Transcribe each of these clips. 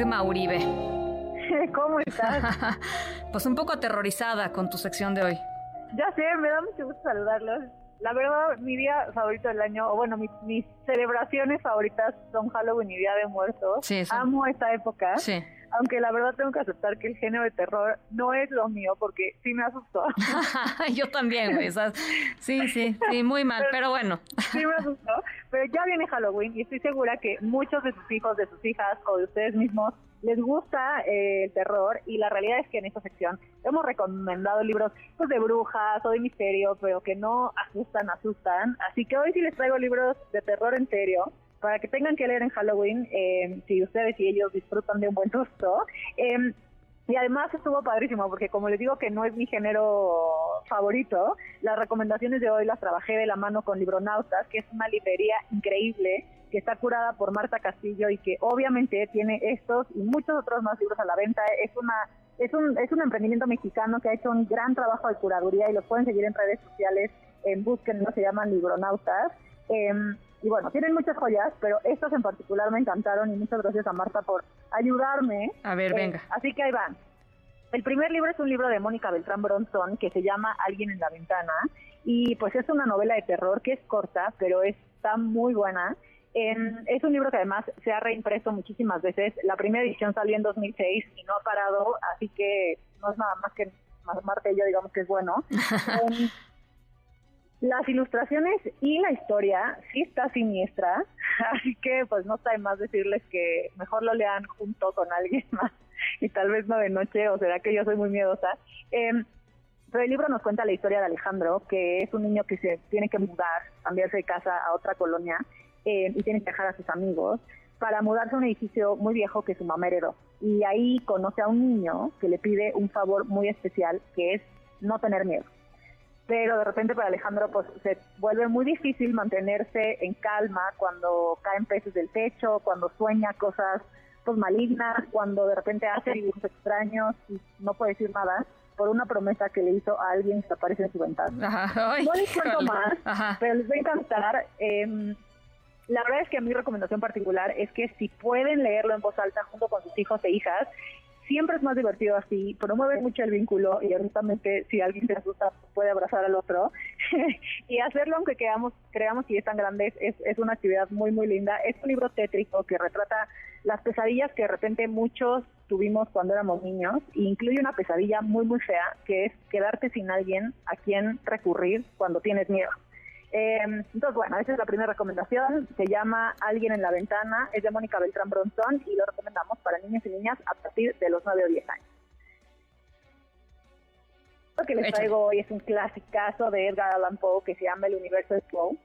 Irma Uribe. ¿Cómo estás? pues un poco aterrorizada con tu sección de hoy. Ya sé, me da mucho gusto saludarlos. La verdad, mi día favorito del año, o bueno, mis, celebraciones favoritas son Halloween y Día de Muertos. Sí, Amo esta época. Sí. Aunque la verdad tengo que aceptar que el género de terror no es lo mío porque sí me asustó. Yo también, güey. Sí, sí, sí, muy mal, pero, bueno. Sí me asustó. Pero ya viene Halloween y estoy segura que muchos de sus hijos, de sus hijas o de ustedes mismos les gusta eh, el terror y la realidad es que en esta sección hemos recomendado libros pues, de brujas o de misterio, pero que no asustan, asustan. Así que hoy sí les traigo libros de terror en serio para que tengan que leer en Halloween, eh, si ustedes y ellos disfrutan de un buen susto. Eh, y además estuvo padrísimo, porque como les digo que no es mi género favorito, las recomendaciones de hoy las trabajé de la mano con Libronautas, que es una librería increíble, que está curada por Marta Castillo y que obviamente tiene estos y muchos otros más libros a la venta. Es una es un, es un emprendimiento mexicano que ha hecho un gran trabajo de curaduría y los pueden seguir en redes sociales, en busquen, no se llaman Libronautas. Eh, y bueno, tienen muchas joyas, pero estas en particular me encantaron y muchas gracias a Marta por ayudarme. A ver, venga. Eh, así que ahí van. El primer libro es un libro de Mónica Beltrán Bronson que se llama Alguien en la ventana y pues es una novela de terror que es corta, pero está muy buena. es un libro que además se ha reimpreso muchísimas veces. La primera edición salió en 2006 y no ha parado, así que no es nada más que Marta y yo digamos que es bueno. Las ilustraciones y la historia sí está siniestra, así que pues no está de más decirles que mejor lo lean junto con alguien más y tal vez no de noche, o será que yo soy muy miedosa. Em, pero el libro nos cuenta la historia de Alejandro, que es un niño que se tiene que mudar, cambiarse de casa a otra colonia em, y tiene que dejar a sus amigos para mudarse a un edificio muy viejo que su mamá heredó. Y ahí conoce a un niño que le pide un favor muy especial, que es no tener miedo pero de repente para Alejandro pues se vuelve muy difícil mantenerse en calma cuando caen peces del techo, cuando sueña cosas pues malignas, cuando de repente hace dibujos extraños y no puede decir nada por una promesa que le hizo a alguien que aparece en su ventana. no les cuento más, pero les va a encantar. Em, la verdad es que mi recomendación particular es que si pueden leerlo en voz alta junto con sus hijos e hijas, siempre es más divertido así, promueve mucho el vínculo y honestamente si alguien se asusta puede abrazar al otro y hacerlo aunque creamos, que es tan grande es, es una actividad muy muy linda. Es un libro tétrico que retrata las pesadillas que de repente muchos tuvimos cuando éramos niños e incluye una pesadilla muy muy fea que es quedarte sin alguien a quien recurrir cuando tienes miedo. Eh, entonces, bueno, esa es la primera recomendación. Se llama Alguien en la ventana. Es de Mónica Beltrán Bronzón y lo recomendamos para niños y niñas a partir de los 9 o 10 años. Lo que les traigo hoy es un clasicazo de Edgar Allan Poe que se llama El universo de Poe.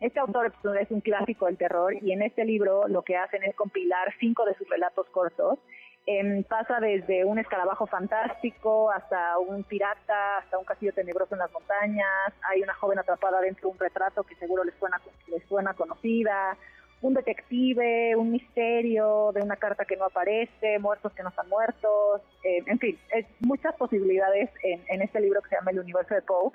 Este autor es un clásico del terror y en este libro lo que hacen es compilar cinco de sus relatos cortos pasa desde un escarabajo fantástico hasta un pirata, hasta un castillo tenebroso en las montañas, hay una joven atrapada dentro de un retrato que seguro les suena, les suena conocida, un detective, un misterio de una carta que no aparece, muertos que no están muertos, eh, en fin, muchas posibilidades en, en, este libro que se llama El universo de Poe.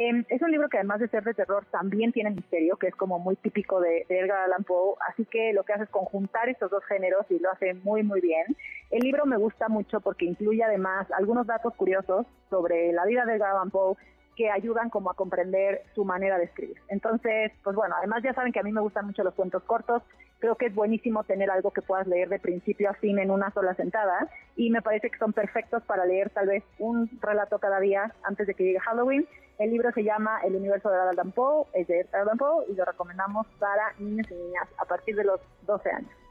Em, es un libro que además de ser de terror también tiene misterio, que es como muy típico de, de, Edgar Allan Poe, así que lo que hace es conjuntar estos dos géneros y lo hace muy muy bien. El libro me gusta mucho porque incluye además algunos datos curiosos sobre la vida de Edgar Allan Poe que ayudan como a comprender su manera de escribir. Entonces, pues bueno, además ya saben que a mí me gustan mucho los cuentos cortos, creo que es buenísimo tener algo que puedas leer de principio a fin en una sola sentada y me parece que son perfectos para leer tal vez un relato cada día antes de que llegue Halloween. El libro se llama El universo de Allan Poe, es de Allan Poe y lo recomendamos para niños y niñas a partir de los 12 años.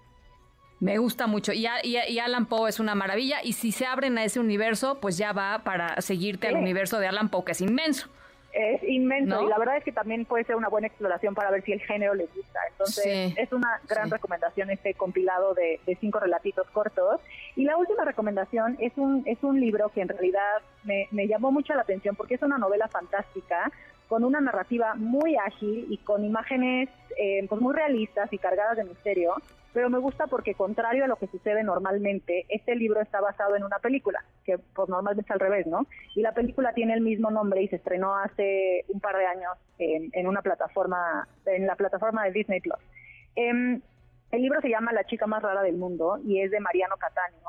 Me gusta mucho. Y, y, Alan Poe es una maravilla. Y si se abren a ese universo, pues ya va para seguirte al universo de Alan Poe, que es inmenso. Es inmenso y la verdad es que también puede ser una buena exploración para ver si el género les gusta. Entonces es una gran recomendación este compilado de, cinco relatitos cortos. Y la última recomendación es un, es un libro que en realidad me, me llamó mucho la atención porque es una novela fantástica con una narrativa muy ágil y con imágenes eh, pues muy realistas y cargadas de misterio pero me gusta porque contrario a lo que sucede normalmente, este libro está basado en una película, que pues normalmente es al revés, ¿no? Y la película tiene el mismo nombre y se estrenó hace un par de años en, una plataforma, en la plataforma de Disney Plus. Em, el libro se llama La chica más rara del mundo y es de Mariano Catania.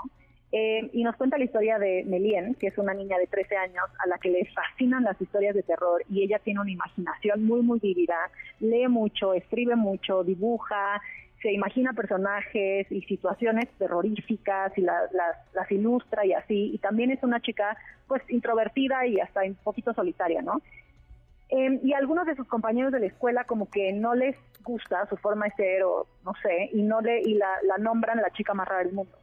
Eh, y nos cuenta la historia de Melien, que es una niña de 13 años a la que le fascinan las historias de terror y ella tiene una imaginación muy, muy vívida, lee mucho, escribe mucho, dibuja, se imagina personajes y situaciones terroríficas y las, las ilustra y así. Y también es una chica pues introvertida y hasta un poquito solitaria, ¿no? Em, y algunos de sus compañeros de la escuela como que no les gusta su forma de ser o no sé, y no le y la, la nombran la chica más rara del mundo.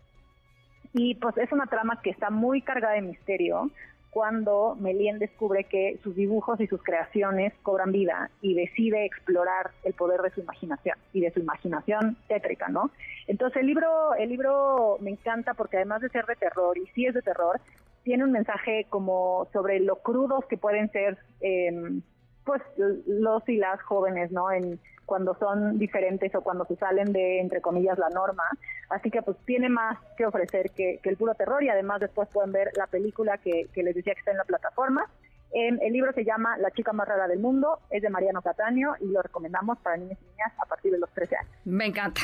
Y pues es una trama que está muy cargada de misterio, cuando Melien descubre que sus dibujos y sus creaciones cobran vida y decide explorar el poder de su imaginación y de su imaginación tétrica, ¿no? Entonces el libro, el libro me encanta porque además de ser de terror, y sí es de terror, tiene un mensaje como sobre lo crudos que pueden ser eh, pues los y las jóvenes, ¿no? En, cuando son diferentes o cuando se salen de, entre comillas, la norma. Así que pues tiene más que ofrecer que, el puro terror y además después pueden ver la película que, les decía que está en la plataforma. el libro se llama La chica más rara del mundo, es de Mariano Cataño y lo recomendamos para niños y niñas a partir de los 13 años. Me encanta.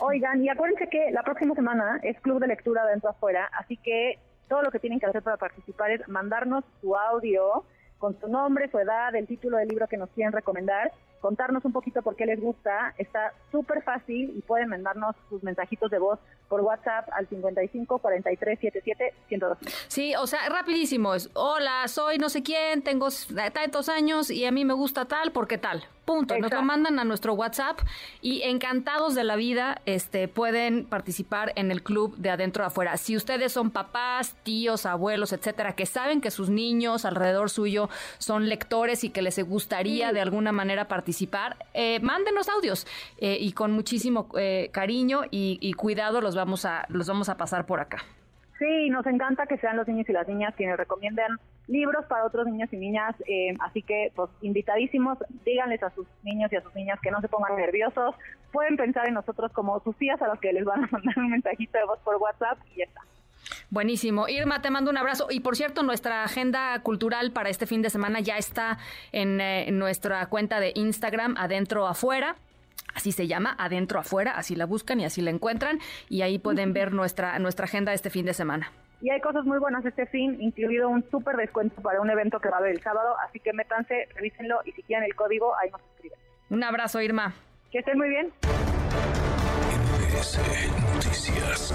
Oigan, y acuérdense que la próxima semana es Club de Lectura Dentro Afuera, así que todo lo que tienen que hacer para participar es mandarnos su audio con su nombre, su edad, el título del libro que nos quieren recomendar contarnos un poquito por qué les gusta. Está súper fácil y pueden mandarnos sus mensajitos de voz por WhatsApp al 55 43 77 102. Sí, o sea, rapidísimo. Hola, soy no sé quién, tengo tantos años y a mí me gusta tal porque tal. Punto. Nos lo mandan a nuestro WhatsApp y encantados de la vida este, pueden participar en el club de adentro a afuera. Si ustedes son papás, tíos, abuelos, etcétera, que saben que sus niños alrededor suyo son lectores y que les gustaría de alguna manera participar, eh, mándenos audios eh, y con muchísimo eh, cariño y, y cuidado los vamos a los vamos a pasar por acá. Sí, nos encanta que sean los niños y las niñas quienes recomienden libros para otros niños y niñas, eh, así que pues invitadísimos, díganles a sus niños y a sus niñas que no se pongan nerviosos, pueden pensar en nosotros como sus tías a los que les van a mandar un mensajito de voz por WhatsApp y ya está. Buenísimo. Irma, te mando un abrazo. Y por cierto, nuestra agenda cultural para este fin de semana ya está en, eh, en nuestra cuenta de Instagram, adentro afuera. Así se llama, adentro afuera, así la buscan y así la encuentran y ahí pueden ver nuestra, nuestra agenda este fin de semana. Y hay cosas muy buenas este fin, incluido un súper descuento para un evento que va a haber el sábado, así que métanse, revísenlo y si quieren el código, ahí nos escriben. Un abrazo, Irma. Que estén muy bien. Noticias.